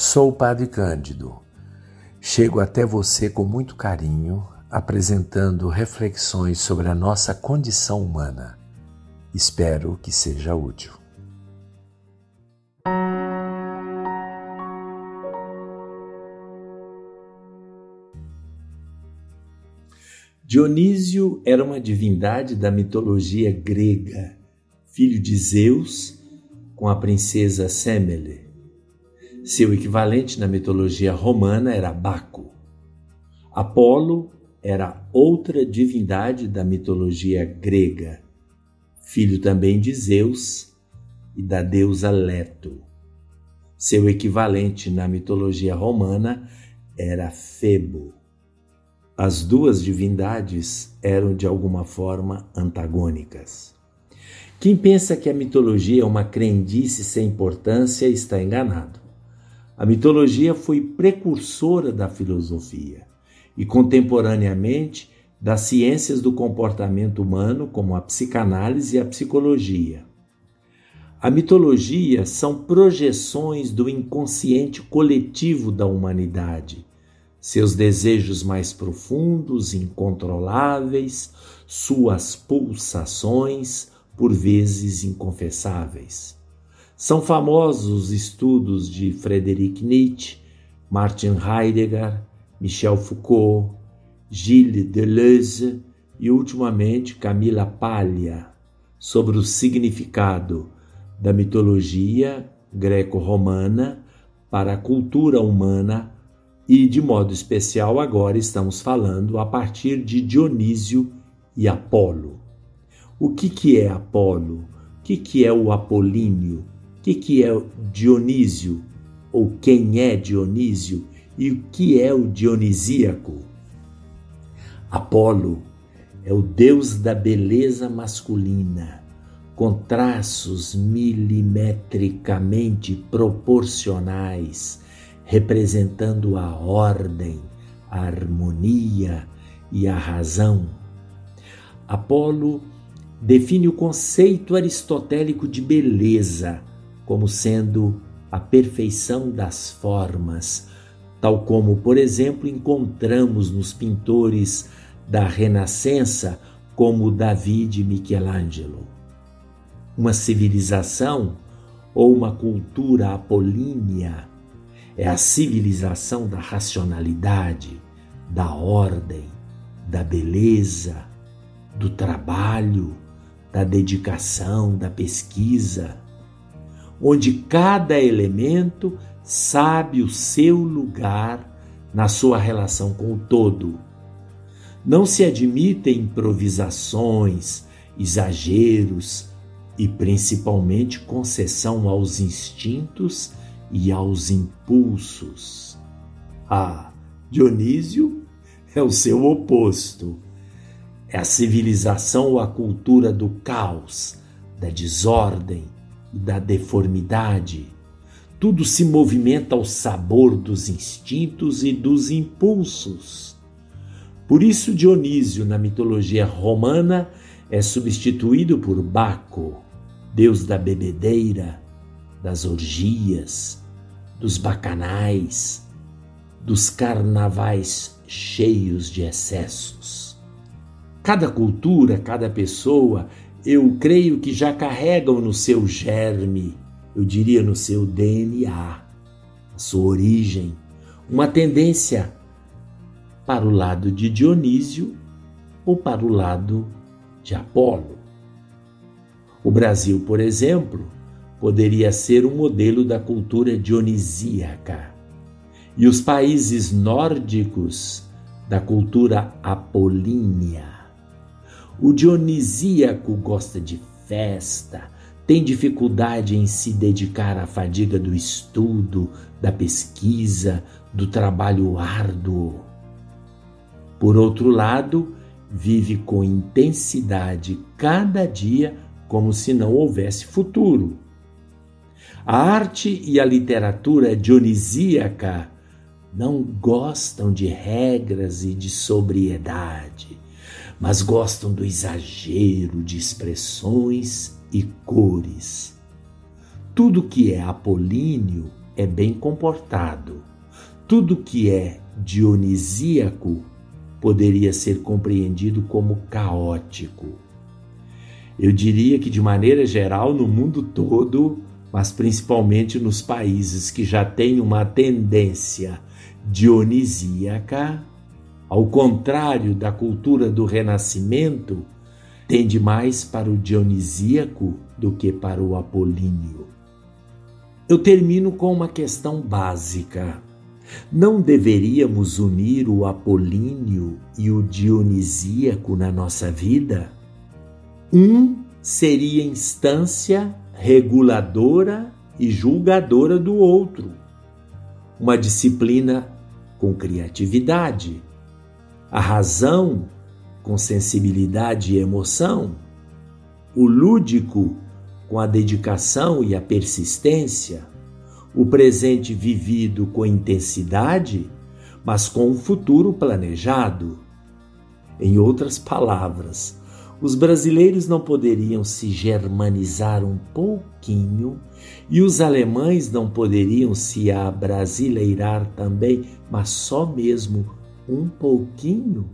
Sou o Padre Cândido. Chego até você com muito carinho, apresentando reflexões sobre a nossa condição humana. Espero que seja útil. Dionísio era uma divindade da mitologia grega, filho de Zeus com a princesa Semele. Seu equivalente na mitologia romana era Baco. Apolo era outra divindade da mitologia grega, filho também de Zeus e da deusa Leto. Seu equivalente na mitologia romana era Febo. As duas divindades eram de alguma forma antagônicas. Quem pensa que a mitologia é uma crendice sem importância está enganado. A mitologia foi precursora da filosofia e, contemporaneamente, das ciências do comportamento humano, como a psicanálise e a psicologia. A mitologia são projeções do inconsciente coletivo da humanidade seus desejos mais profundos, incontroláveis, suas pulsações, por vezes inconfessáveis. São famosos os estudos de Friedrich Nietzsche, Martin Heidegger, Michel Foucault, Gilles Deleuze e, ultimamente, Camila Paglia, sobre o significado da mitologia greco-romana para a cultura humana e, de modo especial, agora estamos falando a partir de Dionísio e Apolo. O que, que é Apolo? O que, que é o Apolíneo? Que, que é Dionísio? Ou quem é Dionísio? E o que é o dionisíaco? Apolo é o deus da beleza masculina, com traços milimetricamente proporcionais representando a ordem, a harmonia e a razão. Apolo define o conceito aristotélico de beleza como sendo a perfeição das formas, tal como, por exemplo, encontramos nos pintores da Renascença, como David e Michelangelo. Uma civilização ou uma cultura apolínea é a civilização da racionalidade, da ordem, da beleza, do trabalho, da dedicação, da pesquisa, onde cada elemento sabe o seu lugar na sua relação com o todo. Não se admitem improvisações, exageros e principalmente concessão aos instintos e aos impulsos. Ah, Dionísio é o seu oposto. É a civilização ou a cultura do caos, da desordem da deformidade. Tudo se movimenta ao sabor dos instintos e dos impulsos. Por isso, Dionísio, na mitologia romana, é substituído por Baco, deus da bebedeira, das orgias, dos bacanais, dos carnavais cheios de excessos. Cada cultura, cada pessoa, eu creio que já carregam no seu germe, eu diria no seu DNA, a sua origem, uma tendência para o lado de Dionísio ou para o lado de Apolo. O Brasil, por exemplo, poderia ser um modelo da cultura dionisíaca. E os países nórdicos da cultura apolínea. O dionisíaco gosta de festa, tem dificuldade em se dedicar à fadiga do estudo, da pesquisa, do trabalho árduo. Por outro lado, vive com intensidade cada dia como se não houvesse futuro. A arte e a literatura dionisíaca não gostam de regras e de sobriedade, mas gostam do exagero de expressões e cores. Tudo que é apolíneo é bem comportado. Tudo que é dionisíaco poderia ser compreendido como caótico. Eu diria que, de maneira geral, no mundo todo, mas principalmente nos países que já têm uma tendência dionisíaca, ao contrário da cultura do Renascimento, tende mais para o dionisíaco do que para o apolíneo. Eu termino com uma questão básica. Não deveríamos unir o apolíneo e o dionisíaco na nossa vida? Um seria instância reguladora e julgadora do outro. Uma disciplina com criatividade, a razão com sensibilidade e emoção, o lúdico com a dedicação e a persistência, o presente vivido com intensidade, mas com um futuro planejado. Em outras palavras, os brasileiros não poderiam se germanizar um pouquinho e os alemães não poderiam se abrasileirar também, mas só mesmo um pouquinho?